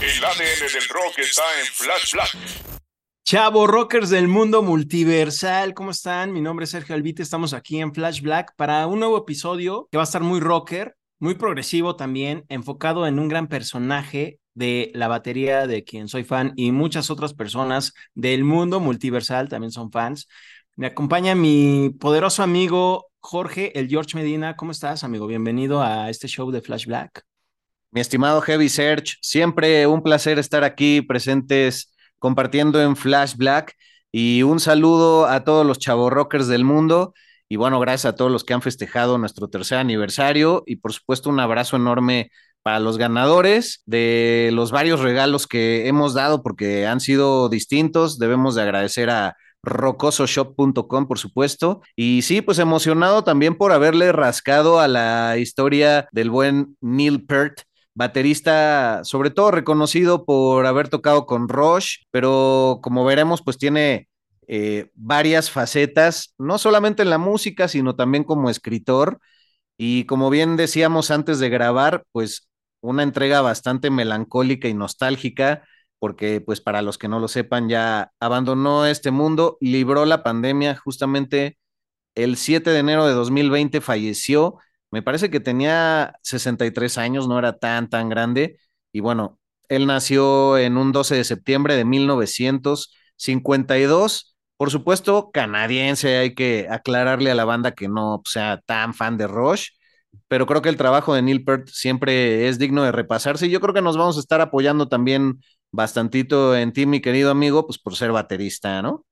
El ADN del rock está en Flash Black. Chavo rockers del mundo multiversal, ¿cómo están? Mi nombre es Sergio Albite, estamos aquí en Flash Black para un nuevo episodio que va a estar muy rocker, muy progresivo también, enfocado en un gran personaje de la batería de quien soy fan y muchas otras personas del mundo multiversal también son fans. Me acompaña mi poderoso amigo Jorge, el George Medina. ¿Cómo estás, amigo? Bienvenido a este show de Flash Black. Mi estimado Heavy Search, siempre un placer estar aquí presentes compartiendo en Flash Black y un saludo a todos los chavos rockers del mundo y bueno, gracias a todos los que han festejado nuestro tercer aniversario y por supuesto un abrazo enorme para los ganadores de los varios regalos que hemos dado porque han sido distintos. Debemos de agradecer a rocososhop.com, por supuesto. Y sí, pues emocionado también por haberle rascado a la historia del buen Neil Peart, baterista sobre todo reconocido por haber tocado con Rush, pero como veremos, pues tiene eh, varias facetas, no solamente en la música, sino también como escritor. Y como bien decíamos antes de grabar, pues una entrega bastante melancólica y nostálgica, porque pues para los que no lo sepan, ya abandonó este mundo, libró la pandemia justamente el 7 de enero de 2020, falleció me parece que tenía 63 años, no era tan, tan grande. Y bueno, él nació en un 12 de septiembre de 1952. Por supuesto, canadiense, hay que aclararle a la banda que no sea tan fan de Rush, pero creo que el trabajo de Neil Peart siempre es digno de repasarse y yo creo que nos vamos a estar apoyando también bastantito en ti, mi querido amigo, pues por ser baterista, ¿no?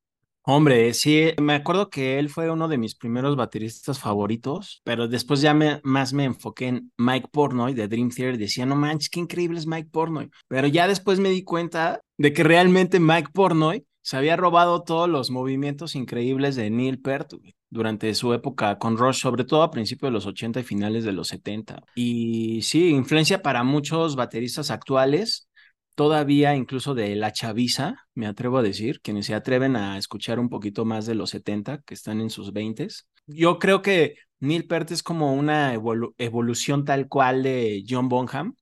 Hombre, sí, me acuerdo que él fue uno de mis primeros bateristas favoritos, pero después ya me, más me enfoqué en Mike Pornoy de Dream Theater. Decía, no manches, qué increíble es Mike Pornoy. Pero ya después me di cuenta de que realmente Mike Pornoy se había robado todos los movimientos increíbles de Neil Peart durante su época con Rush, sobre todo a principios de los 80 y finales de los 70. Y sí, influencia para muchos bateristas actuales todavía incluso de la chaviza, me atrevo a decir, quienes se atreven a escuchar un poquito más de los 70, que están en sus 20. Yo creo que Neil Peart es como una evolución tal cual de John Bonham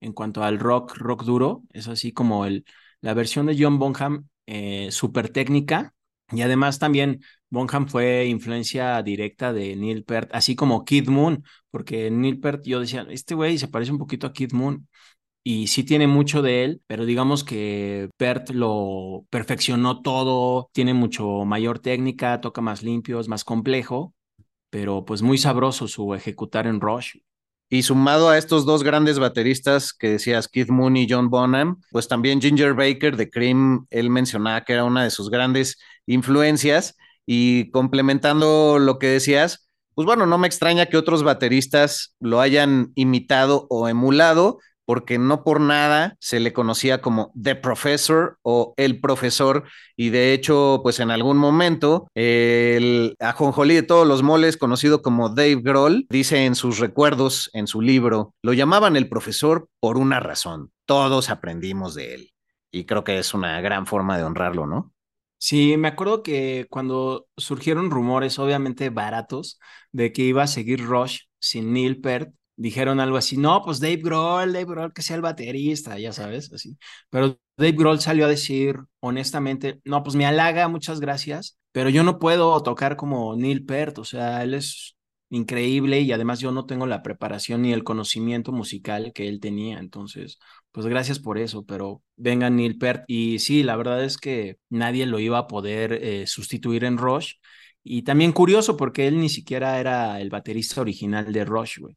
en cuanto al rock, rock duro, es así como el, la versión de John Bonham eh, súper técnica, y además también Bonham fue influencia directa de Neil Peart, así como Kid Moon, porque Neil Peart, yo decía, este güey se parece un poquito a Kid Moon, y sí tiene mucho de él, pero digamos que Bert lo perfeccionó todo, tiene mucho mayor técnica, toca más limpio, es más complejo, pero pues muy sabroso su ejecutar en Rush. Y sumado a estos dos grandes bateristas que decías, Keith Moon y John Bonham, pues también Ginger Baker de Cream, él mencionaba que era una de sus grandes influencias y complementando lo que decías, pues bueno, no me extraña que otros bateristas lo hayan imitado o emulado, porque no por nada se le conocía como The Professor o el profesor, y de hecho, pues en algún momento, el ajonjolí de todos los moles, conocido como Dave Grohl, dice en sus recuerdos, en su libro, lo llamaban el profesor por una razón, todos aprendimos de él, y creo que es una gran forma de honrarlo, ¿no? Sí, me acuerdo que cuando surgieron rumores, obviamente baratos, de que iba a seguir Rush sin Neil Peart, dijeron algo así, no, pues Dave Grohl, Dave Grohl que sea el baterista, ya sabes, así. Pero Dave Grohl salió a decir, honestamente, no, pues me halaga, muchas gracias, pero yo no puedo tocar como Neil Peart, o sea, él es increíble y además yo no tengo la preparación ni el conocimiento musical que él tenía, entonces, pues gracias por eso, pero venga Neil Peart y sí, la verdad es que nadie lo iba a poder eh, sustituir en Rush y también curioso porque él ni siquiera era el baterista original de Rush, güey.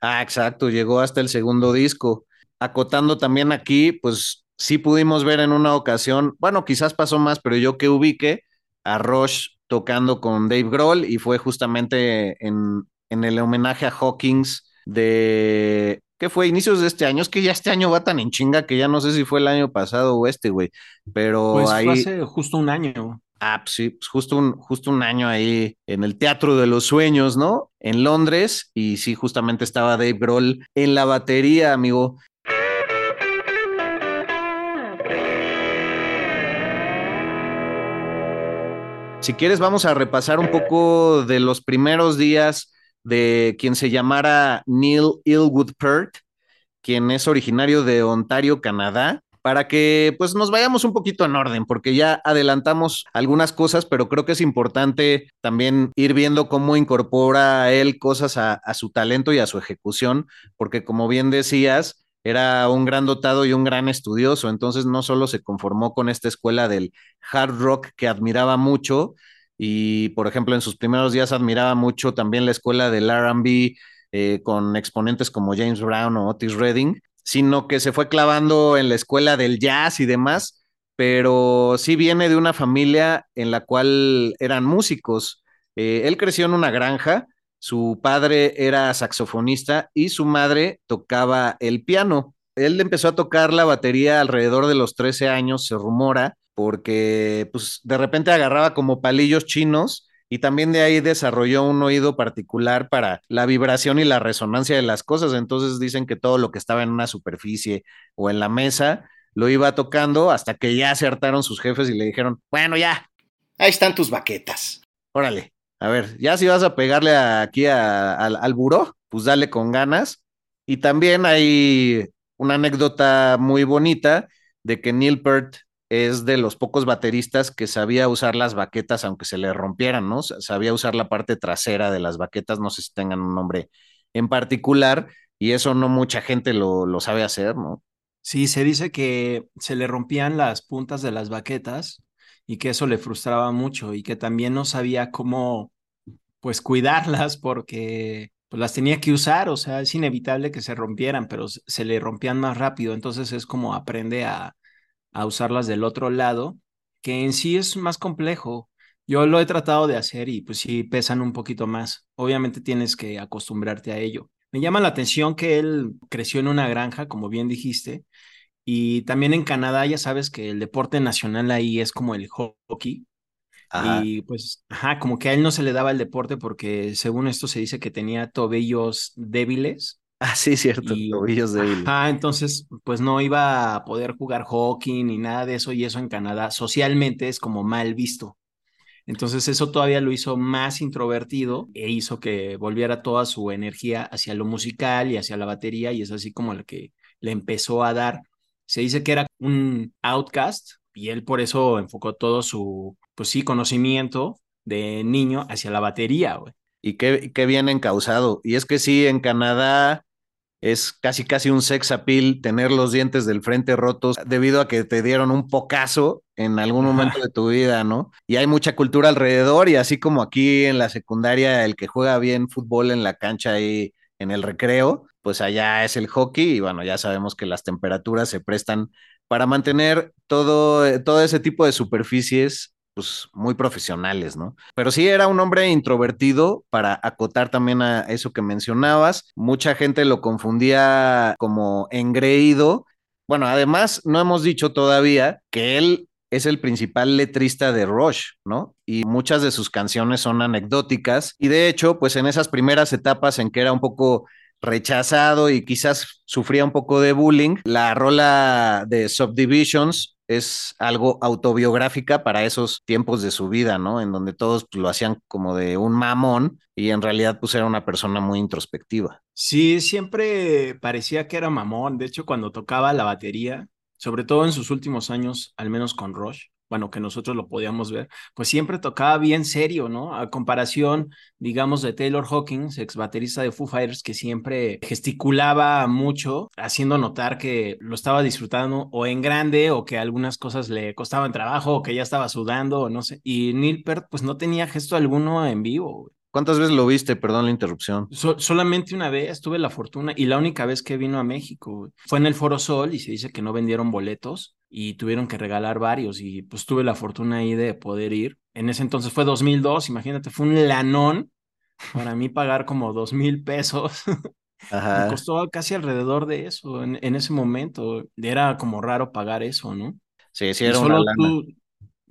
Ah, exacto, llegó hasta el segundo disco. Acotando también aquí, pues sí pudimos ver en una ocasión, bueno, quizás pasó más, pero yo que ubique a Rush tocando con Dave Grohl y fue justamente en, en el homenaje a Hawkins de ¿qué fue? Inicios de este año. Es que ya este año va tan en chinga que ya no sé si fue el año pasado o este, güey. Pero pues ahí. Fue hace justo un año. Ah, pues sí, pues justo un, justo un año ahí en el Teatro de los Sueños, ¿no? En Londres. Y sí, justamente estaba Dave Grohl en la batería, amigo. Si quieres, vamos a repasar un poco de los primeros días de quien se llamara Neil Ilwood Peart, quien es originario de Ontario, Canadá, para que pues nos vayamos un poquito en orden, porque ya adelantamos algunas cosas, pero creo que es importante también ir viendo cómo incorpora él cosas a, su talento y a su ejecución, porque como bien decías, era un gran dotado y un gran estudioso, entonces no solo se conformó con esta escuela del hard rock que admiraba mucho, y por ejemplo en sus primeros días admiraba mucho también la escuela del RB eh, con exponentes como James Brown o Otis Redding, sino que se fue clavando en la escuela del jazz y demás, pero sí viene de una familia en la cual eran músicos. Eh, él creció en una granja, su padre era saxofonista y su madre tocaba el piano. Él empezó a tocar la batería alrededor de los 13 años, se rumora, porque pues de repente agarraba como palillos chinos y también de ahí desarrolló un oído particular para la vibración y la resonancia de las cosas. Entonces dicen que todo lo que estaba en una superficie o en la mesa lo iba tocando hasta que ya se hartaron sus jefes y le dijeron, bueno, ya, ahí están tus baquetas. Órale, a ver, ya si vas a pegarle aquí al buró, pues dale con ganas. Y también hay una anécdota muy bonita de que Neil Peart es de los pocos bateristas que sabía usar las baquetas aunque se le rompieran, ¿no? Sabía usar la parte trasera de las baquetas, no sé si tengan un nombre en particular, y eso no mucha gente lo, lo sabe hacer, ¿no? Sí, se dice que se le rompían las puntas de las baquetas y que eso le frustraba mucho y que también no sabía cómo pues cuidarlas porque pues las tenía que usar, o sea, es inevitable que se rompieran, pero se le rompían más rápido, entonces es como aprende a, a usarlas del otro lado, que en sí es más complejo. Yo lo he tratado de hacer y pues sí pesan un poquito más. Obviamente tienes que acostumbrarte a ello. Me llama la atención que él creció en una granja, como bien dijiste, y también en Canadá ya sabes que el deporte nacional ahí es como el hockey. Y pues, ajá, como que a él no se le daba el deporte porque según esto se dice que tenía tobillos débiles. Ah, sí, cierto, tobillos débiles. Ah, entonces, pues no iba a poder jugar hockey ni nada de eso, y eso en Canadá socialmente es como mal visto. Entonces, eso todavía lo hizo más introvertido e hizo que volviera toda su energía hacia lo musical y hacia la batería, y es así como lo que le empezó a dar. Se dice que era un outcast, y él por eso enfocó todo su, pues sí, conocimiento de niño hacia la batería, güey. Y qué, qué bien encausado. Y es que sí, en Canadá es casi casi un sex appeal tener los dientes del frente rotos debido a que te dieron un pocazo en algún momento de tu vida, ¿no? Y hay mucha cultura alrededor y así como aquí en la secundaria el que juega bien fútbol en la cancha ahí en el recreo, pues allá es el hockey y bueno, ya sabemos que las temperaturas se prestan para mantener todo, todo ese tipo de superficies pues muy profesionales, ¿no? Pero sí era un hombre introvertido para acotar también a eso que mencionabas. Mucha gente lo confundía como engreído. Bueno, además no hemos dicho todavía que él es el principal letrista de Rush, ¿no? Y muchas de sus canciones son anecdóticas y de hecho, pues en esas primeras etapas en que era un poco rechazado y quizás sufría un poco de bullying, la rola de Subdivisions es algo autobiográfica para esos tiempos de su vida, ¿no? En donde todos pues, lo hacían como de un mamón y en realidad pues era una persona muy introspectiva. Sí, siempre parecía que era mamón. De hecho, cuando tocaba la batería, sobre todo en sus últimos años, al menos con Rush, bueno, que nosotros lo podíamos ver, pues siempre tocaba bien serio, ¿no? A comparación, digamos, de Taylor Hawkins, ex baterista de Foo Fighters, que siempre gesticulaba mucho, haciendo notar que lo estaba disfrutando o en grande o que algunas cosas le costaban trabajo o que ya estaba sudando o no sé. Y Neil Peart, pues no tenía gesto alguno en vivo. ¿Cuántas veces lo viste? Perdón la interrupción. solamente una vez tuve la fortuna y la única vez que vino a México fue en el Foro Sol y se dice que no vendieron boletos y tuvieron que regalar varios y pues tuve la fortuna ahí de poder ir. En ese entonces fue 2002, imagínate, fue un lanón para mí pagar como dos mil pesos. Me costó casi alrededor de eso en, ese momento. Era como raro pagar eso, ¿no? Sí, sí, era una lana.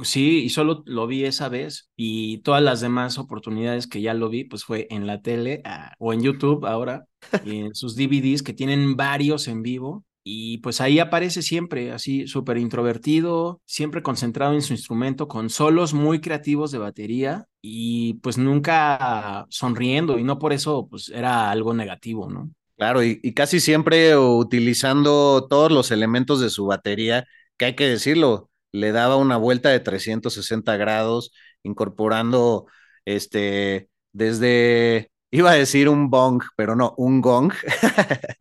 Sí, y solo lo vi esa vez y todas las demás oportunidades que ya lo vi, pues fue en la tele ah, o en YouTube ahora, y en sus DVDs que tienen varios en vivo. Y pues ahí aparece siempre así súper introvertido, siempre concentrado en su instrumento, con solos muy creativos de batería y pues nunca sonriendo y no por eso pues era algo negativo, ¿no? Claro, y, y casi siempre utilizando todos los elementos de su batería, que hay que decirlo, le daba una vuelta de 360 grados, incorporando este, desde, iba a decir un bong, pero no, un gong,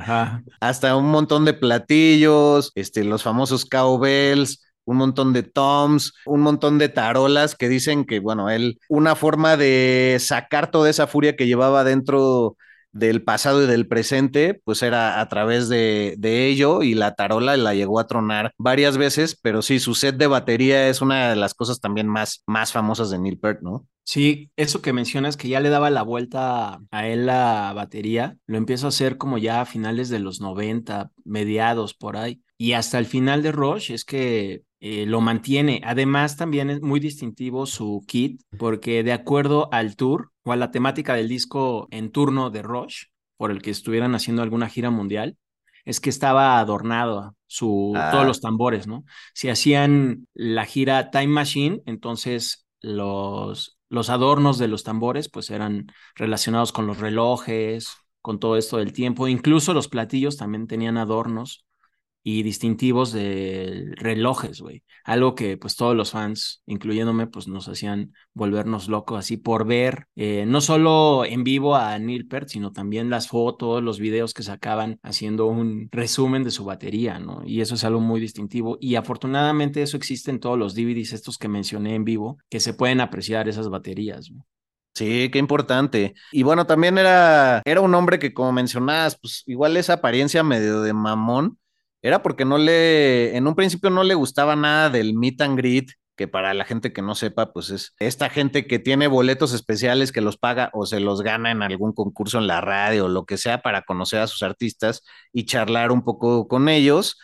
hasta un montón de platillos, este, los famosos cowbells, un montón de toms, un montón de tarolas que dicen que, bueno, él, una forma de sacar toda esa furia que llevaba dentro del pasado y del presente, pues era a través de, ello y la tarola la llegó a tronar varias veces, pero sí, su set de batería es una de las cosas también más, más famosas de Neil Peart, ¿no? Sí, eso que mencionas que ya le daba la vuelta a él la batería, lo empiezo a hacer como ya a finales de los 90, mediados por ahí. Y hasta el final de Rush es que eh, lo mantiene. Además, también es muy distintivo su kit, porque de acuerdo al tour o a la temática del disco en turno de Rush, por el que estuvieran haciendo alguna gira mundial, es que estaba adornado su, todos ah. los tambores, ¿no? Si hacían la gira Time Machine, entonces los, los adornos de los tambores pues eran relacionados con los relojes, con todo esto del tiempo, incluso los platillos también tenían adornos y distintivos de relojes, güey. Algo que pues todos los fans, incluyéndome, pues nos hacían volvernos locos así por ver eh, no solo en vivo a Neil Peart, sino también las fotos, los videos que sacaban haciendo un resumen de su batería, ¿no? Y eso es algo muy distintivo y afortunadamente eso existe en todos los DVDs estos que mencioné en vivo, que se pueden apreciar esas baterías. Sí, qué importante. Y bueno, también era, era un hombre que, como mencionabas, pues igual esa apariencia medio de mamón, era porque no le, en un principio no le gustaba nada del meet and greet, que para la gente que no sepa, pues es esta gente que tiene boletos especiales que los paga o se los gana en algún concurso en la radio o lo que sea para conocer a sus artistas y charlar un poco con ellos.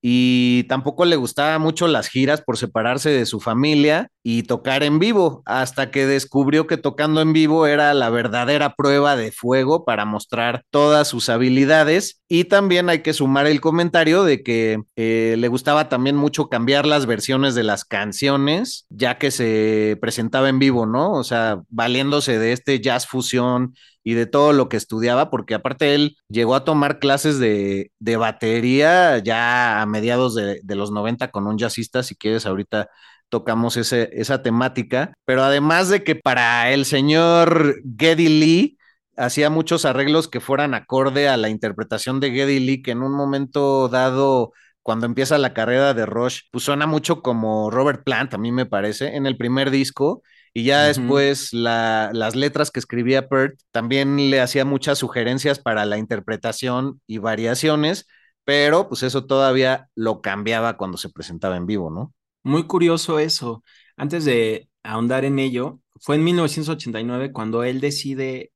Y tampoco le gustaba mucho las giras por separarse de su familia y tocar en vivo, hasta que descubrió que tocando en vivo era la verdadera prueba de fuego para mostrar todas sus habilidades. Y también hay que sumar el comentario de que eh, le gustaba también mucho cambiar las versiones de las canciones, ya que se presentaba en vivo, ¿no? O sea, valiéndose de este jazz fusión y de todo lo que estudiaba, porque aparte él llegó a tomar clases de, batería ya a mediados de, los 90 con un jazzista, si quieres ahorita tocamos ese, esa temática, pero además de que para el señor Geddy Lee hacía muchos arreglos que fueran acorde a la interpretación de Geddy Lee, que en un momento dado cuando empieza la carrera de Rush, pues suena mucho como Robert Plant, a mí me parece, en el primer disco, y ya después las letras que escribía Pert también le hacía muchas sugerencias para la interpretación y variaciones, pero pues eso todavía lo cambiaba cuando se presentaba en vivo, ¿no? Muy curioso eso. Antes de ahondar en ello, fue en 1989 cuando él decide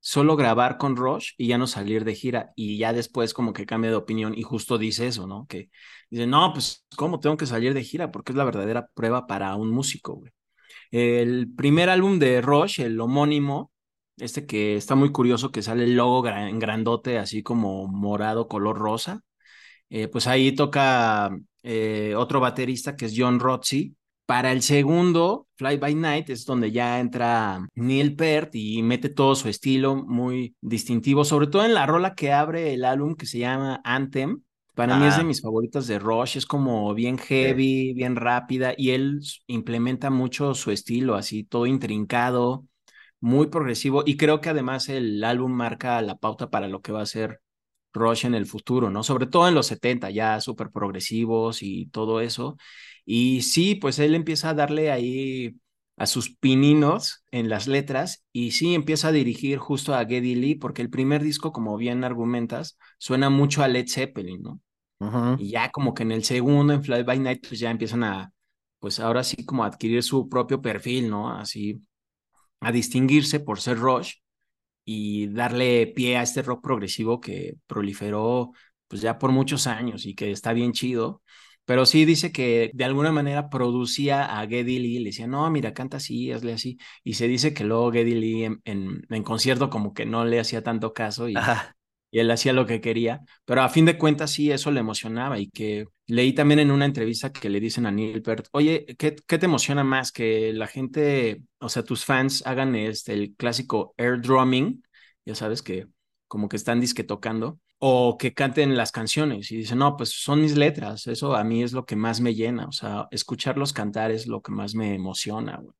solo grabar con Rush y ya no salir de gira y ya después como que cambia de opinión y justo dice eso, ¿no? Que dice, no, pues ¿cómo tengo que salir de gira? Porque es la verdadera prueba para un músico, güey. El primer álbum de Rush, el homónimo, este que está muy curioso, que sale el logo en grandote, así como morado, color rosa. Eh, pues ahí toca eh, otro baterista que es John Rotzi. Para el segundo, Fly By Night, es donde ya entra Neil Peart y mete todo su estilo muy distintivo, sobre todo en la rola que abre el álbum que se llama Anthem, Para mí es de Ah. mis favoritas de Rush, es como bien heavy, bien rápida, y él implementa mucho su estilo, así todo intrincado, muy progresivo, y creo que además el álbum marca la pauta para lo que va a ser Rush en el futuro, ¿no? Sobre todo en los 70, ya súper progresivos y todo eso. Y sí, pues él empieza a darle ahí a sus pininos en las letras y sí empieza a dirigir justo a Geddy Lee, porque el primer disco, como bien argumentas, suena mucho a Led Zeppelin, ¿no? Y ya como que en el segundo, en Fly By Night, pues ya empiezan a, pues ahora sí como a adquirir su propio perfil, ¿no? Así, a distinguirse por ser Rush y darle pie a este rock progresivo que proliferó pues ya por muchos años y que está bien chido. Pero sí dice que de alguna manera producía a Geddy Lee, le decía, no, mira, canta así, hazle así. Y se dice que luego Geddy Lee en, en, concierto como que no le hacía tanto caso y, Ajá. Y él hacía lo que quería, pero a fin de cuentas sí, eso le emocionaba y que leí también en una entrevista que le dicen a Neil Peart, oye, ¿qué, qué te emociona más? Que la gente, o sea, tus fans hagan este, el clásico air drumming, ya sabes que como que están disque tocando, o que canten las canciones y dicen, no, pues son mis letras, eso a mí es lo que más me llena, o sea, escucharlos cantar es lo que más me emociona, güey.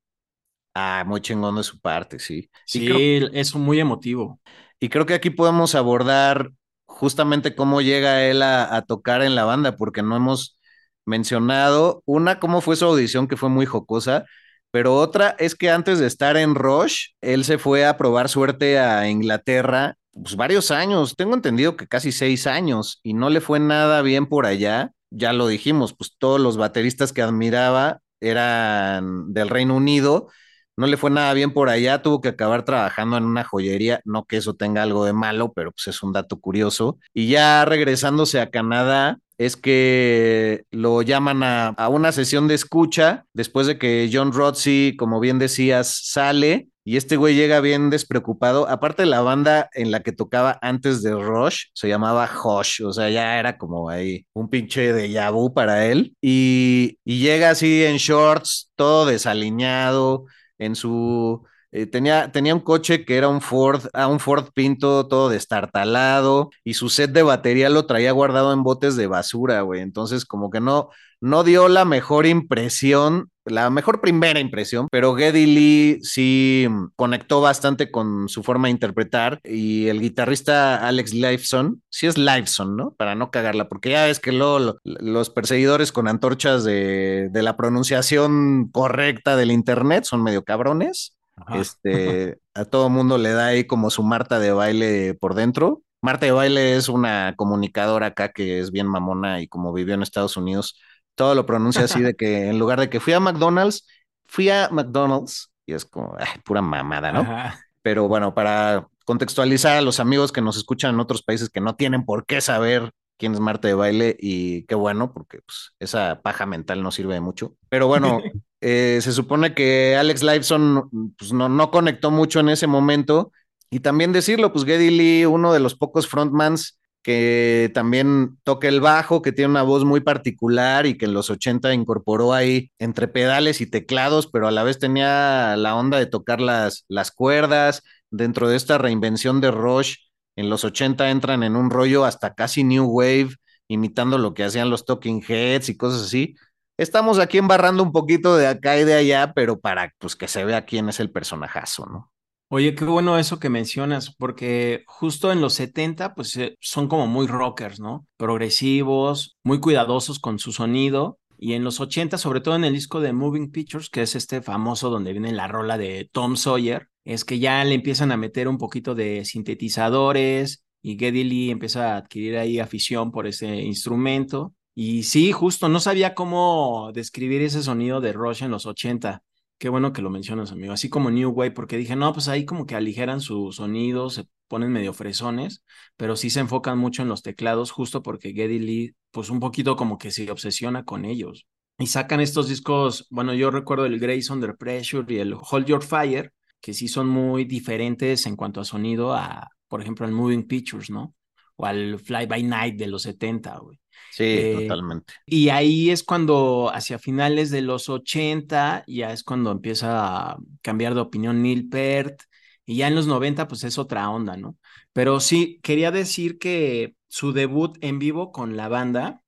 Ah, muy chingón de su parte, sí. Sí, creo, es muy emotivo. Y creo que aquí podemos abordar justamente cómo llega él a, tocar en la banda, porque no hemos mencionado una, cómo fue su audición, que fue muy jocosa, pero otra es que antes de estar en Rush, él se fue a probar suerte a Inglaterra, pues varios años, tengo entendido que casi seis años, y no le fue nada bien por allá. Ya lo dijimos, pues todos los bateristas que admiraba eran del Reino Unido no le fue nada bien por allá, tuvo que acabar trabajando en una joyería, no que eso tenga algo de malo, pero pues es un dato curioso. Y ya regresándose a Canadá, es que lo llaman a, a una sesión de escucha después de que John Rodsey, como bien decías, sale y este güey llega bien despreocupado. Aparte, la banda en la que tocaba antes de Rush se llamaba Hush, o sea, ya era como ahí un pinche de vu para él. Y, y llega así en shorts, todo desaliñado, en su... Eh, tenía, tenía un coche que era un Ford, ah, un Ford Pinto todo destartalado y su set de batería lo traía guardado en botes de basura, güey. Entonces, como que no, no dio la mejor impresión, la mejor primera impresión, pero Geddy Lee sí conectó bastante con su forma de interpretar y el guitarrista Alex Lifeson, sí es Lifeson, ¿no? Para no cagarla, porque ya ves que luego lo, los perseguidores con antorchas de, de, la pronunciación correcta del internet son medio cabrones. Ajá. Este, a todo mundo le da ahí como su Marta de baile por dentro. Marta de baile es una comunicadora acá que es bien mamona y como vivió en Estados Unidos, todo lo pronuncia así de que en lugar de que fui a McDonald's, fui a McDonald's y es como ay, pura mamada, ¿no? Ajá. Pero bueno, para contextualizar a los amigos que nos escuchan en otros países que no tienen por qué saber quién es Marta de baile y qué bueno, porque pues, esa paja mental no sirve de mucho. Pero bueno, eh, se supone que Alex Lifeson pues, no, no conectó mucho en ese momento. Y también decirlo, pues Geddy Lee, uno de los pocos frontmans que también toca el bajo, que tiene una voz muy particular y que en los 80 incorporó ahí entre pedales y teclados, pero a la vez tenía la onda de tocar las, las cuerdas. Dentro de esta reinvención de Rush, en los 80 entran en un rollo hasta casi New Wave, imitando lo que hacían los Talking Heads y cosas así. Estamos aquí embarrando un poquito de acá y de allá, pero para pues, que se vea quién es el personajazo, ¿no? Oye, qué bueno eso que mencionas, porque justo en los 70, pues eh, son como muy rockers, ¿no? Progresivos, muy cuidadosos con su sonido. Y en los 80, sobre todo en el disco de Moving Pictures, que es este famoso donde viene la rola de Tom Sawyer, es que ya le empiezan a meter un poquito de sintetizadores y Geddy Lee empieza a adquirir ahí afición por ese instrumento. Y sí, justo, no sabía cómo describir ese sonido de Rush en los 80. Qué bueno que lo mencionas, amigo. Así como New Wave, porque dije, no, pues ahí como que aligeran su sonido, se ponen medio fresones, pero sí se enfocan mucho en los teclados, justo porque Geddy Lee, pues un poquito como que se obsesiona con ellos. Y sacan estos discos, bueno, yo recuerdo el Grace Under Pressure y el Hold Your Fire, que sí son muy diferentes en cuanto a sonido a, por ejemplo, al Moving Pictures, ¿no? O al Fly By Night de los 70, güey. Sí, eh, totalmente. Y ahí es cuando, hacia finales de los 80, ya es cuando empieza a cambiar de opinión Neil Peart. Y ya en los 90, pues es otra onda, ¿no? Pero sí, quería decir que su debut en vivo con la banda,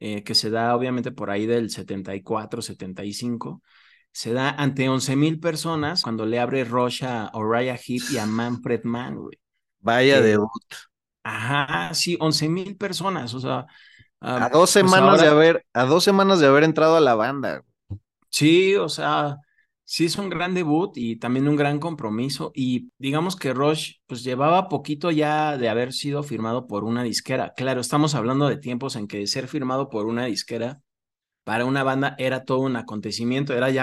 eh, que se da obviamente por ahí del 74, 75, se da ante 11 mil personas cuando le abre Rush a Uriah Heep y a Manfred Mann, güey. Vaya Eh, debut. Ajá, sí, 11 mil personas, o sea. A dos pues semanas de haber, a dos semanas de haber entrado a la banda. Sí, o sea, sí es un gran debut y también un gran compromiso. Y digamos que Rush, pues llevaba poquito ya de haber sido firmado por una disquera. Claro, estamos hablando de tiempos en que ser firmado por una disquera para una banda era todo un acontecimiento, era ya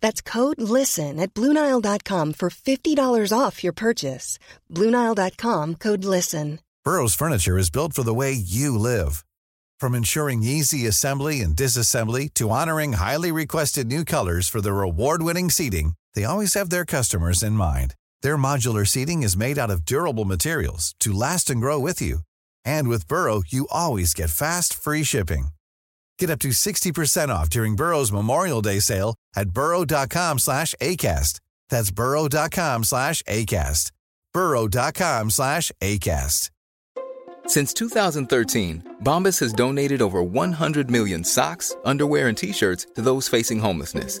That's code LISTEN at Bluenile.com for $50 off your purchase. Bluenile.com code LISTEN. Burrow's furniture is built for the way you live. From ensuring easy assembly and disassembly to honoring highly requested new colors for their award-winning seating, they always have their customers in mind. Their modular seating is made out of durable materials to last and grow with you. And with Burrow, you always get fast, free shipping. Get up to 60% off during Burrow's Memorial Day sale at burrow.com slash ACAST. That's burrow.com slash ACAST. burrow.com slash ACAST. Since 2013, Bombas has donated over 100 million socks, underwear, and t shirts to those facing homelessness.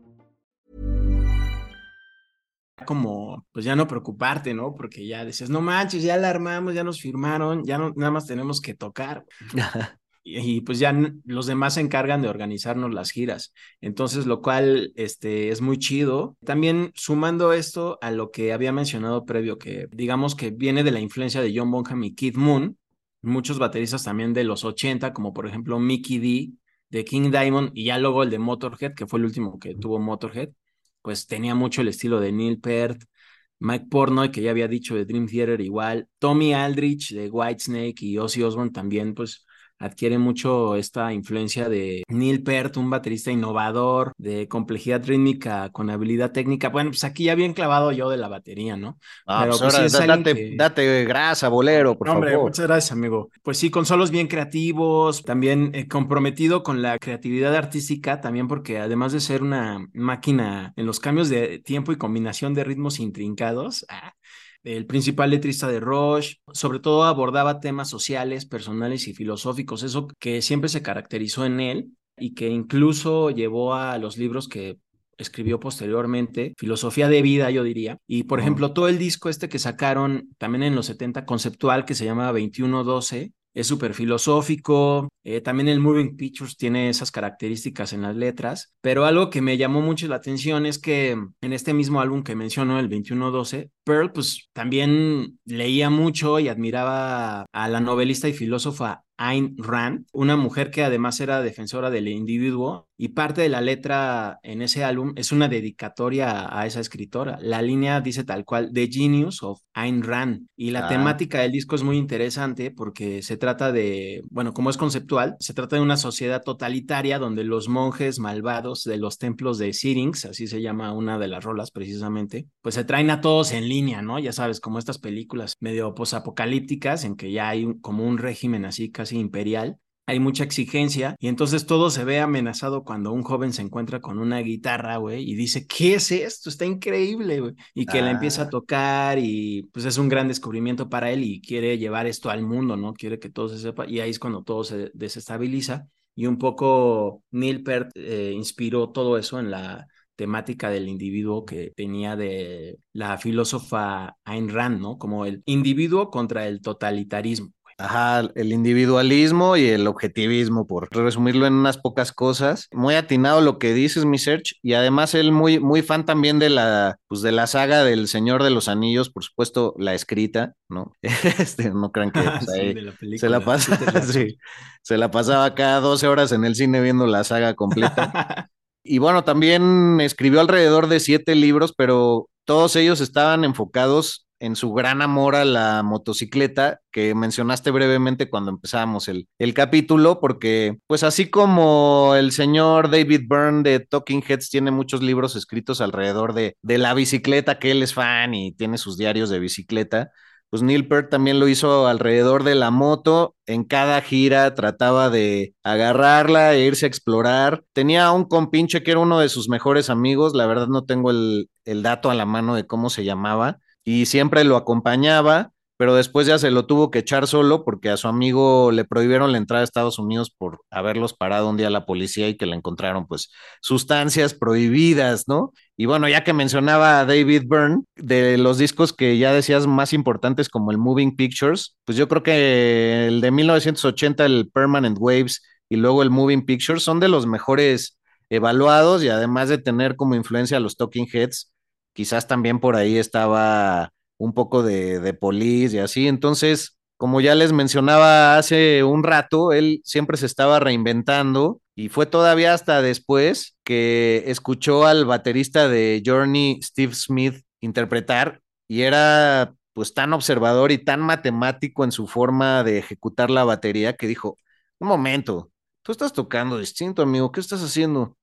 Como, pues ya no preocuparte, ¿no? Porque ya decías, no manches, ya la armamos, ya nos firmaron, ya no, nada más tenemos que tocar. Y, y, pues ya los demás se encargan de organizarnos las giras. Entonces, lo cual este, es muy chido. También sumando esto a lo que había mencionado previo, que digamos que viene de la influencia de John Bonham y Keith Moon, muchos bateristas también de los 80, como por ejemplo Mickey D de King Diamond y ya luego el de Motorhead, que fue el último que tuvo Motorhead, pues tenía mucho el estilo de Neil Peart, Mike Portnoy, que ya había dicho de Dream Theater igual, Tommy Aldrich de Whitesnake y Ozzy Osbourne también, pues adquiere mucho esta influencia de Neil Peart, un baterista innovador, de complejidad rítmica con habilidad técnica. Bueno, pues aquí ya bien clavado yo de la batería, ¿no? Ah, Pero, pues pues, sí date, que- date grasa, bolero, por No, Hombre, favor. muchas gracias, amigo. Pues sí, con solos bien creativos, también eh, comprometido con la creatividad artística, también porque además de ser una máquina en los cambios de tiempo y combinación de ritmos intrincados, ah, el principal letrista de Rush, sobre todo abordaba temas sociales, personales y filosóficos, eso que siempre se caracterizó en él y que incluso llevó a los libros que escribió posteriormente, filosofía de vida, yo diría. Y por ejemplo, todo el disco este que sacaron también en los 70, conceptual, que se llama 2112, es súper filosófico. Eh, también el Moving Pictures tiene esas características en las letras. Pero algo que me llamó mucho la atención es que en este mismo álbum que mencionó, el 2112, Pearl, pues también leía mucho y admiraba a la novelista y filósofa Ayn Rand, una mujer que además era defensora del individuo y parte de la letra en ese álbum es una dedicatoria a, esa escritora. La línea dice tal cual, The Genius of Ayn Rand. Y la Ah. temática del disco es muy interesante porque se trata de, bueno, como es se trata de una sociedad totalitaria donde los monjes malvados de los templos de Syrinx, así se llama una de las rolas precisamente, pues se traen a todos en línea, ¿no? Ya sabes, como estas películas medio posapocalípticas en que ya hay un- como un régimen así casi imperial hay mucha exigencia y entonces todo se ve amenazado cuando un joven se encuentra con una guitarra, güey, y dice, ¿qué es esto? Está increíble, güey. Y que la empieza Ah. a tocar y pues es un gran descubrimiento para él y quiere llevar esto al mundo, ¿no? Quiere que todo se sepa y ahí es cuando todo se desestabiliza y un poco Neil Peart eh, inspiró todo eso en la temática del individuo que tenía de la filósofa Ayn Rand, ¿no? Como el individuo contra el totalitarismo. Ajá, el individualismo y el objetivismo, por resumirlo en unas pocas cosas. Muy atinado lo que dices, mi Search, y además él muy, muy fan también de la, pues de la saga del Señor de los Anillos, por supuesto, la escrita, ¿no? Este, no crean que pues, Sí, ahí de la se la película. pasa, sí, se la pasaba cada 12 horas en el cine viendo la saga completa. Y bueno, también escribió alrededor de siete libros, pero todos ellos estaban enfocados en su gran amor a la motocicleta que mencionaste brevemente cuando empezábamos el, el capítulo, porque pues así como el señor David Byrne de Talking Heads tiene muchos libros escritos alrededor de, de la bicicleta, que él es fan y tiene sus diarios de bicicleta, pues Neil Peart también lo hizo alrededor de la moto. En cada gira trataba de agarrarla e irse a explorar. Tenía un compinche que era uno de sus mejores amigos. La verdad no tengo el, el dato a la mano de cómo se llamaba. Y siempre lo acompañaba, pero después ya se lo tuvo que echar solo porque a su amigo le prohibieron la entrada a Estados Unidos por haberlos parado un día la policía y que le encontraron pues sustancias prohibidas, ¿no? Y bueno, ya que mencionaba a David Byrne, de los discos que ya decías más importantes como el Moving Pictures, pues yo creo que el de 1980, el Permanent Waves y luego el Moving Pictures son de los mejores evaluados y además de tener como influencia a los Talking Heads, quizás también por ahí estaba un poco de, de Police y así. Entonces, como ya les mencionaba hace un rato, él siempre se estaba reinventando y fue todavía hasta después que escuchó al baterista de Journey, Steve Smith, interpretar y era pues tan observador y tan matemático en su forma de ejecutar la batería que dijo, un momento, tú estás tocando distinto, amigo, ¿qué estás haciendo?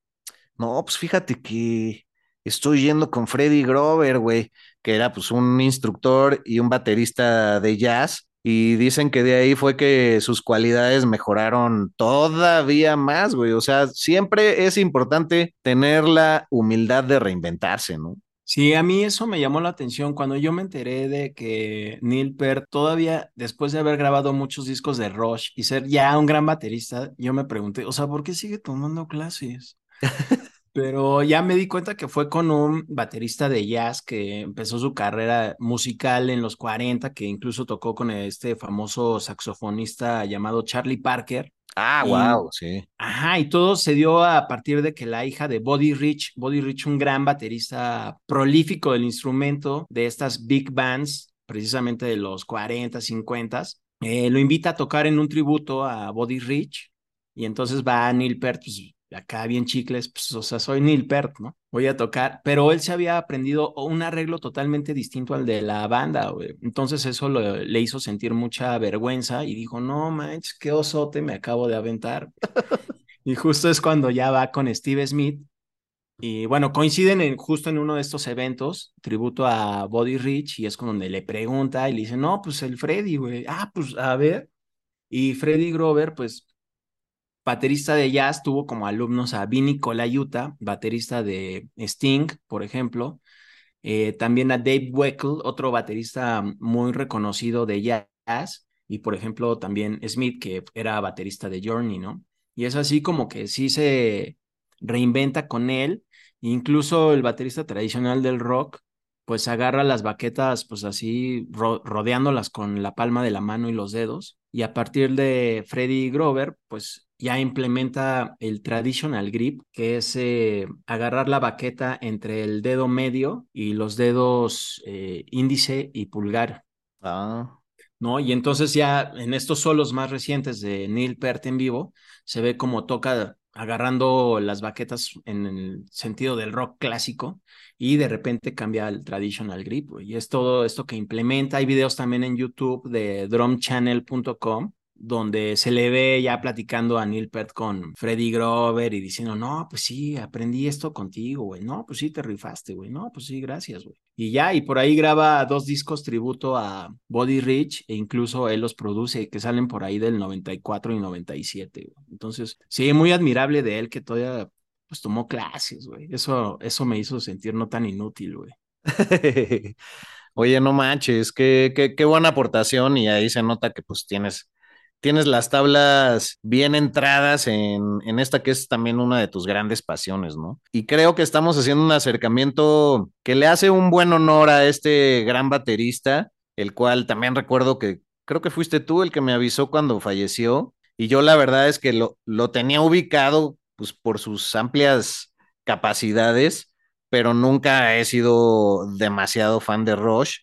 No, pues fíjate que estoy yendo con Freddy Grover, güey, que era pues un instructor y un baterista de jazz. Y dicen que de ahí fue que sus cualidades mejoraron todavía más, güey. O sea, siempre es importante tener la humildad de reinventarse, ¿no? Sí, a mí eso me llamó la atención cuando yo me enteré de que Neil Peart todavía, después de haber grabado muchos discos de Rush y ser ya un gran baterista, yo me pregunté, o sea, ¿por qué sigue tomando clases? Pero ya me di cuenta que fue con un baterista de jazz que empezó su carrera musical en los 40, que incluso tocó con este famoso saxofonista llamado Charlie Parker. Ah, Y- wow, sí. Ajá, y todo se dio a partir de que la hija de Buddy Rich, Buddy Rich, un gran baterista prolífico del instrumento de estas big bands, precisamente de los 40, 50, eh, lo invita a tocar en un tributo a Buddy Rich, y entonces va Neil Peart, pues acá bien chicles, pues, o sea, soy Neil Peart, ¿no? Voy a tocar, pero él se había aprendido un arreglo totalmente distinto al de la banda, güey. Entonces eso lo- le hizo sentir mucha vergüenza y dijo, no manches, qué osote me acabo de aventar. Y justo es cuando ya va con Steve Smith. Y bueno, coinciden en, justo en uno de estos eventos, tributo a Buddy Rich, y es con donde le pregunta y le dice, no, pues el Freddy, güey. Ah, pues a ver. Y Freddy Grover, pues baterista de jazz, tuvo como alumnos a Vinny Colaiuta, baterista de Sting, por ejemplo. Eh, también a Dave Weckl, otro baterista muy reconocido de jazz. Y por ejemplo, también Smith, que era baterista de Journey, ¿no? Y es así como que sí se reinventa con él. Incluso el baterista tradicional del rock, pues agarra las baquetas, pues así, ro rodeándolas con la palma de la mano y los dedos. Y a partir de Freddy Grover, pues ya implementa el traditional grip, que es eh, agarrar la baqueta entre el dedo medio y los dedos eh, índice y pulgar. Ah, ¿no? Y entonces ya en estos solos más recientes de Neil Peart en vivo, se ve como toca agarrando las baquetas en el sentido del rock clásico y de repente cambia al traditional grip, y es todo esto que implementa. Hay videos también en YouTube de drumchannel.com donde se le ve ya platicando a Neil Peart con Freddy Grover y diciendo, no, pues sí, aprendí esto contigo, güey, no, pues sí, te rifaste, güey, no, pues sí, gracias, güey. Y ya, y por ahí graba dos discos tributo a Body Rich e incluso él los produce, que salen por ahí del 94 y 97, güey. Entonces, sí, muy admirable de él que todavía, pues tomó clases, güey. Eso, eso me hizo sentir no tan inútil, güey. Oye, no manches, qué, qué, qué buena aportación y ahí se nota que pues tienes tienes las tablas bien entradas en, en, esta que es también una de tus grandes pasiones, ¿no? Y creo que estamos haciendo un acercamiento que le hace un buen honor a este gran baterista, el cual también recuerdo que creo que fuiste tú el que me avisó cuando falleció. Y yo la verdad es que lo, lo tenía ubicado pues, por sus amplias capacidades, pero nunca he sido demasiado fan de Rush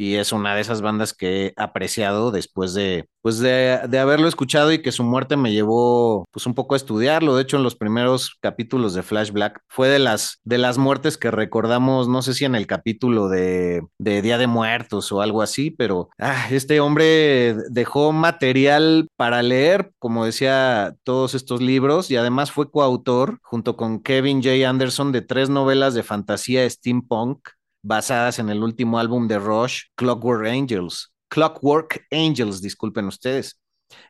y es una de esas bandas que he apreciado después de, pues de, haberlo escuchado y que su muerte me llevó pues un poco a estudiarlo. De hecho, en los primeros capítulos de Flash Black fue de las, de las muertes que recordamos, no sé si en el capítulo de, de Día de Muertos o algo así, pero ah, este hombre dejó material para leer, como decía, todos estos libros y además fue coautor junto con Kevin J. Anderson de tres novelas de fantasía steampunk basadas en el último álbum de Rush, Clockwork Angels. Clockwork Angels, disculpen ustedes.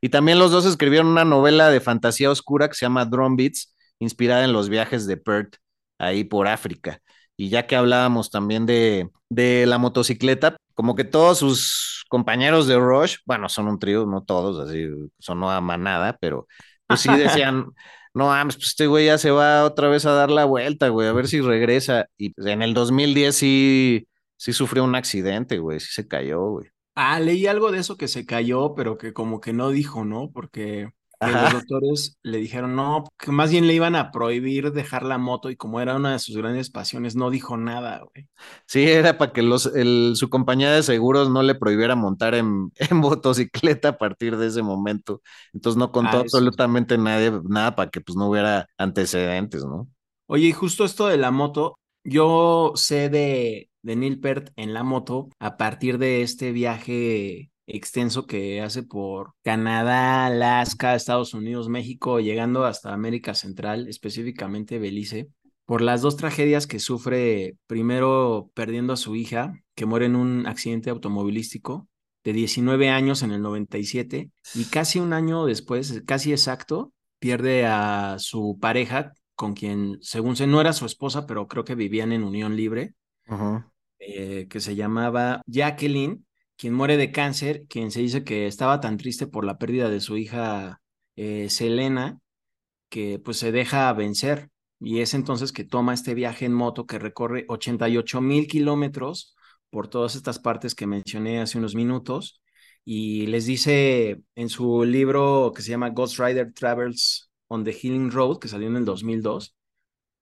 Y también los dos escribieron una novela de fantasía oscura que se llama Drum Beats, inspirada en los viajes de Perth, ahí por África. Y ya que hablábamos también de, de la motocicleta, como que todos sus compañeros de Rush, bueno, son un trío, no todos, así son a manada, pero pues sí decían, no pues este güey ya se va otra vez a dar la vuelta, güey, a ver si regresa. Y pues, en el 2010 sí, sí sufrió un accidente, güey, sí se cayó, güey. Ah, leí algo de eso que se cayó, pero que como que no dijo, ¿no? Porque los doctores le dijeron, no, que más bien le iban a prohibir dejar la moto y como era una de sus grandes pasiones, no dijo nada, güey. Sí, era para que los, el, su compañía de seguros no le prohibiera montar en, en, motocicleta a partir de ese momento. Entonces no contó ah, absolutamente nadie, nada para que pues no hubiera antecedentes, ¿no? Oye, y justo esto de la moto, yo sé de, de Neil Peart en la moto a partir de este viaje extenso que hace por Canadá, Alaska, Estados Unidos, México, llegando hasta América Central, específicamente Belice, por las dos tragedias que sufre, primero perdiendo a su hija, que muere en un accidente automovilístico de 19 años en el 97, y casi un año después, casi exacto, pierde a su pareja, con quien, según se, no era su esposa, pero creo que vivían en unión libre, eh, que se llamaba Jacqueline, quien muere de cáncer, quien se dice que estaba tan triste por la pérdida de su hija eh, Selena, que pues se deja vencer. Y es entonces que toma este viaje en moto que recorre 88 mil kilómetros por todas estas partes que mencioné hace unos minutos. Y les dice en su libro que se llama Ghost Rider Travels on the Healing Road, que salió en el 2002,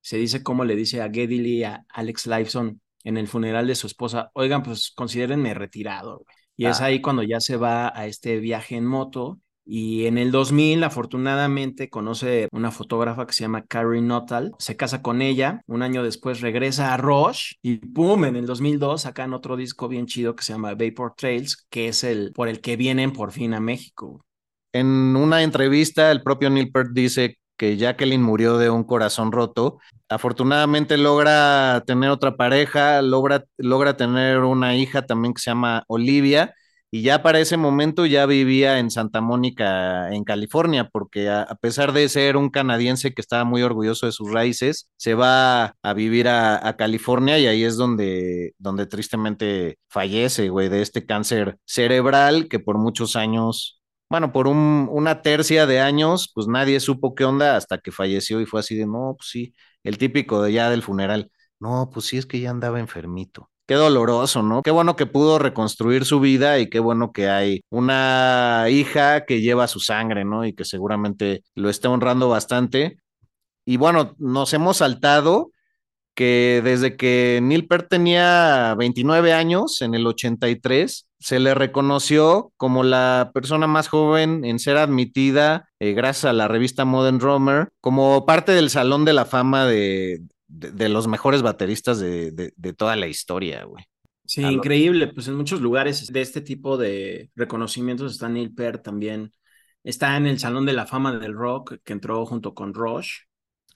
se dice cómo le dice a Geddy Lee, a Alex Lifeson, en el funeral de su esposa, oigan, pues considérenme retirado. Y es ah. ahí cuando ya se va a este viaje en moto. Y en el 2000, afortunadamente, conoce una fotógrafa que se llama Carrie Nuttall, se casa con ella, un año después regresa a Roche y ¡pum! En el 2002 sacan otro disco bien chido que se llama Vapor Trails, que es el por el que vienen por fin a México. En una entrevista, el propio Neil Peart dice que Jacqueline murió de un corazón roto. Afortunadamente logra tener otra pareja, logra, logra tener una hija también que se llama Olivia, y ya para ese momento ya vivía en Santa Mónica, en California, porque a, pesar de ser un canadiense que estaba muy orgulloso de sus raíces, se va a vivir a, a California y ahí es donde, donde tristemente fallece, güey, de este cáncer cerebral que por muchos años bueno, por un, una tercia de años, pues nadie supo qué onda hasta que falleció y fue así de, no, pues sí, el típico de ya del funeral. No, pues sí es que ya andaba enfermito. Qué doloroso, ¿no? Qué bueno que pudo reconstruir su vida y qué bueno que hay una hija que lleva su sangre, ¿no? Y que seguramente lo está honrando bastante. Y bueno, nos hemos saltado que desde que Neil Peart tenía 29 años, en el 83, se le reconoció como la persona más joven en ser admitida, eh, gracias a la revista Modern Drummer, como parte del Salón de la Fama de, de, de los mejores bateristas de, de, de toda la historia, güey. Sí, increíble. Pues en muchos lugares de este tipo de reconocimientos está Neil Peart también. Está en el Salón de la Fama del Rock, que entró junto con Rush.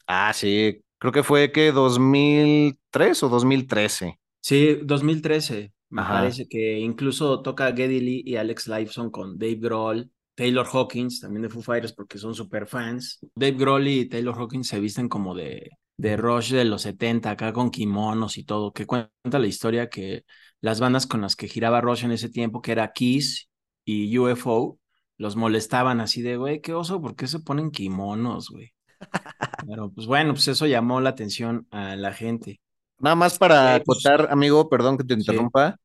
Ah, sí, creo que fue que 2003 o 2013. Sí, 2013. Me Ajá. parece que incluso toca Geddy Lee y Alex Lifeson con Dave Grohl, Taylor Hawkins, también de Foo Fighters, porque son super fans. Dave Grohl y Taylor Hawkins se visten como de, de Rush de los 70, acá con kimonos y todo, que cuenta la historia que las bandas con las que giraba Rush en ese tiempo, que era Kiss y UFO, los molestaban así de, güey, qué oso, ¿por qué se ponen kimonos, güey? Pero pues bueno, pues eso llamó la atención a la gente. Nada más para pues- acotar, amigo, perdón que te interrumpa,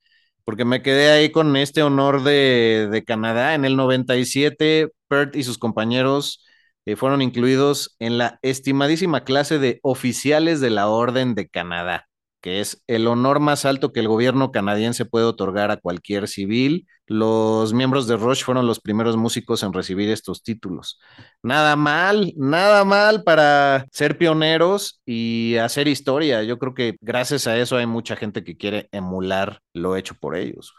porque me quedé ahí con este honor de, Canadá. En el 97, Perth y sus compañeros eh, fueron incluidos en la estimadísima clase de oficiales de la Orden de Canadá, que es el honor más alto que el gobierno canadiense puede otorgar a cualquier civil. Los miembros de Rush fueron los primeros músicos en recibir estos títulos. Nada mal, nada mal para ser pioneros y hacer historia. Yo creo que gracias a eso hay mucha gente que quiere emular lo hecho por ellos.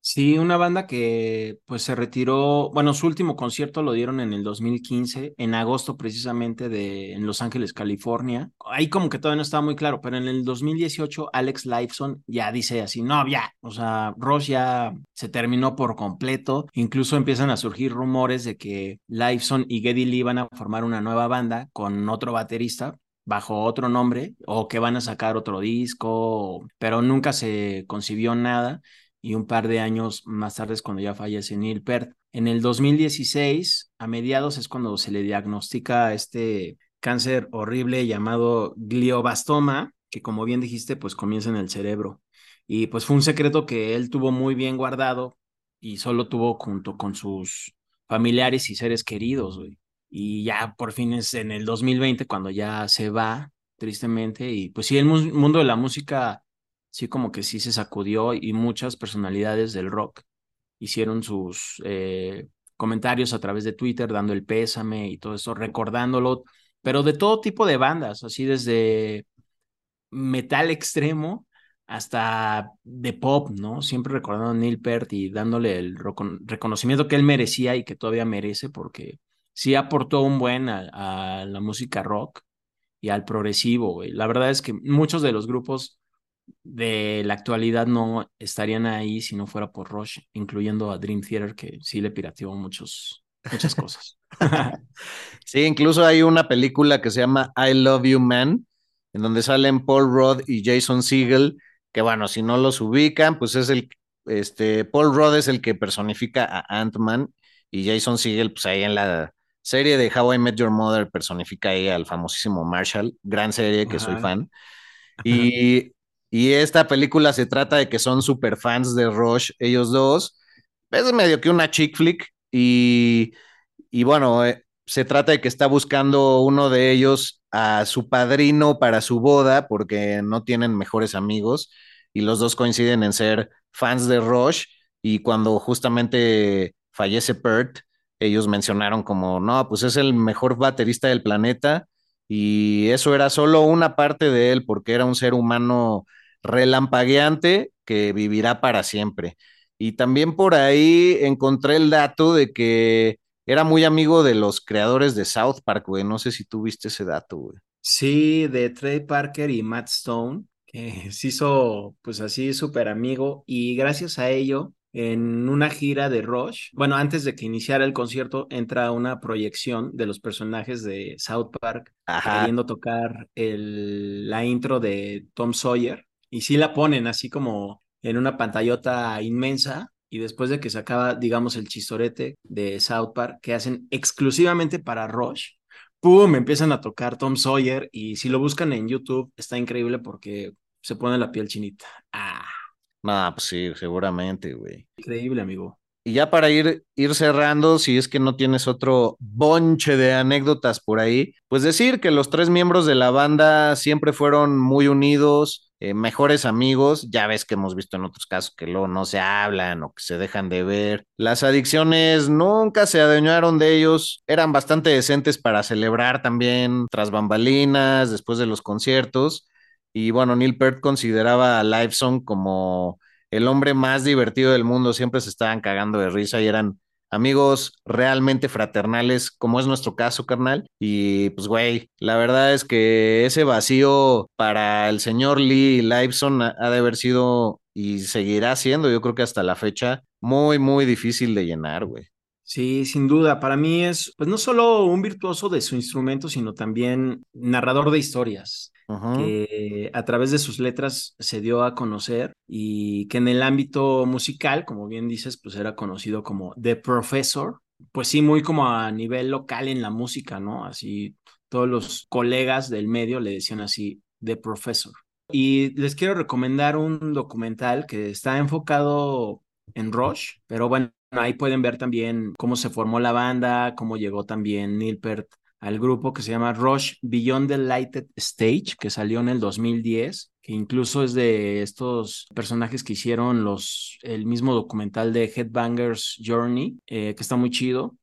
Sí, una banda que pues se retiró, bueno, su último concierto lo dieron en el 2015, en agosto precisamente de en Los Ángeles, California. Ahí como que todavía no estaba muy claro, pero en el 2018 Alex Lifeson ya dice así, no, ya, o sea, Ross ya se terminó por completo. Incluso empiezan a surgir rumores de que Lifeson y Geddy Lee van a formar una nueva banda con otro baterista bajo otro nombre o que van a sacar otro disco, pero nunca se concibió nada y un par de años más tarde es cuando ya fallece Neil Peart. En el 2016, a mediados es cuando se le diagnostica este cáncer horrible llamado glioblastoma, que como bien dijiste, pues comienza en el cerebro. Y pues fue un secreto que él tuvo muy bien guardado y solo tuvo junto con sus familiares y seres queridos. Y ya por fin es en el 2020 cuando ya se va, tristemente, y pues sí, el mu- mundo de la música sí como que sí se sacudió y muchas personalidades del rock hicieron sus eh, comentarios a través de Twitter dando el pésame y todo eso, recordándolo, pero de todo tipo de bandas, así desde metal extremo hasta de pop, ¿no? Siempre recordando a Neil Peart y dándole el recon- reconocimiento que él merecía y que todavía merece porque sí aportó un buen a, a la música rock y al progresivo. La verdad es que muchos de los grupos de la actualidad no estarían ahí si no fuera por Rush, incluyendo a Dream Theater, que sí le pirateó muchos, muchas cosas. Sí, incluso hay una película que se llama I Love You Man, en donde salen Paul Rudd y Jason Segel, que bueno, si no los ubican, pues es el, este, Paul Rudd es el que personifica a Ant-Man y Jason Segel, pues ahí en la serie de How I Met Your Mother personifica ahí al famosísimo Marshall, gran serie que soy fan. Y, y esta película se trata de que son super fans de Rush, ellos dos. Es medio que una chick flick y, y bueno, eh, se trata de que está buscando uno de ellos a su padrino para su boda porque no tienen mejores amigos y los dos coinciden en ser fans de Rush y cuando justamente fallece Peart, ellos mencionaron como, no, pues es el mejor baterista del planeta y eso era solo una parte de él porque era un ser humano relampagueante que vivirá para siempre. Y también por ahí encontré el dato de que era muy amigo de los creadores de South Park, güey. No sé si tú viste ese dato, güey. Sí, de Trey Parker y Matt Stone, que se hizo pues así súper amigo y gracias a ello, en una gira de Rush, bueno, antes de que iniciara el concierto, entra una proyección de los personajes de South Park Ajá. queriendo tocar el, la intro de Tom Sawyer y sí la ponen así como en una pantallota inmensa y después de que se acaba, digamos, el chistorete de South Park que hacen exclusivamente para Rush, ¡pum! Empiezan a tocar Tom Sawyer y si lo buscan en YouTube está increíble porque se pone la piel chinita. Ah, No, pues sí, seguramente, güey. increíble, amigo. Y ya para ir, ir cerrando, si es que no tienes otro bonche de anécdotas por ahí, pues decir que los tres miembros de la banda siempre fueron muy unidos, eh, mejores amigos. Ya ves que hemos visto en otros casos que luego no se hablan o que se dejan de ver. Las adicciones nunca se adueñaron de ellos. Eran bastante decentes para celebrar también tras bambalinas, después de los conciertos. Y bueno, Neil Peart consideraba a Liveson como el hombre más divertido del mundo. Siempre se estaban cagando de risa y eran amigos realmente fraternales, como es nuestro caso, carnal. Y pues, güey, la verdad es que ese vacío para el señor Lee Liveson ha de haber sido y seguirá siendo, yo creo que hasta la fecha, muy, muy difícil de llenar, güey. Sí, sin duda. Para mí es, pues no solo un virtuoso de su instrumento, sino también narrador de historias, que a través de sus letras se dio a conocer y que en el ámbito musical, como bien dices, pues era conocido como The Professor, pues sí, muy como a nivel local en la música, ¿no? Así todos los colegas del medio le decían así, The Professor. Y les quiero recomendar un documental que está enfocado en Rush, pero bueno, ahí pueden ver también cómo se formó la banda, cómo llegó también Neil Peart al grupo que se llama Rush Beyond the Lighted Stage, que salió en el 2010, que incluso es de estos personajes que hicieron los, el mismo documental de Headbangers Journey, eh, que está muy chido.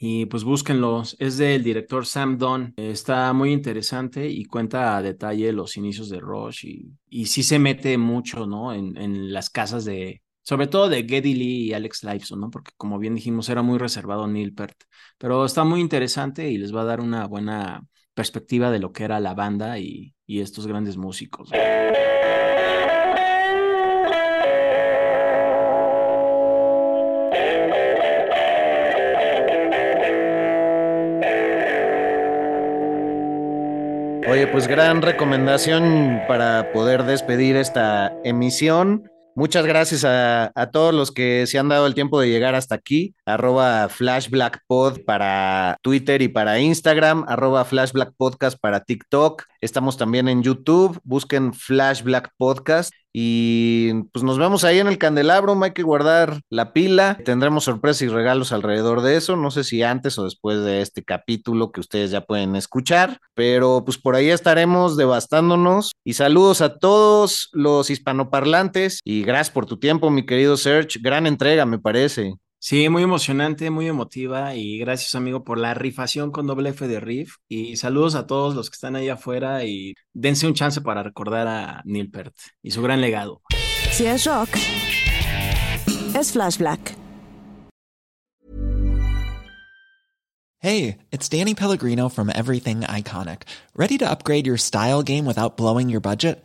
Y pues búsquenlos, es del director Sam Dunn, está muy interesante y cuenta a detalle los inicios de Rush y, y sí se mete mucho, ¿no? En, en las casas de, sobre todo de Geddy Lee y Alex Lifeson, ¿no? Porque como bien dijimos, era muy reservado Neil Peart, pero está muy interesante y les va a dar una buena perspectiva de lo que era la banda y, y estos grandes músicos. Oye, pues gran recomendación para poder despedir esta emisión. Muchas gracias a, todos los que se han dado el tiempo de llegar hasta aquí. Arroba FlashBlackPod para Twitter y para Instagram. Arroba FlashBlackPodcast para TikTok. Estamos también en YouTube. Busquen FlashBlack Podcast. Y pues nos vemos ahí en el candelabro, hay que guardar la pila. Tendremos sorpresas y regalos alrededor de eso. No sé si antes o después de este capítulo que ustedes ya pueden escuchar, pero pues por ahí estaremos devastándonos. Y saludos a todos los hispanoparlantes y gracias por tu tiempo, mi querido Serge. Gran entrega, me parece. Sí, muy emocionante, muy emotiva y gracias amigo por la rifación con doble F de riff y saludos a todos los que están ahí afuera y dense un chance para recordar a Neil Peart y su gran legado. Si es rock, es Flash Black. Hey, it's Danny Pellegrino from Everything Iconic. Ready to upgrade your style game without blowing your budget?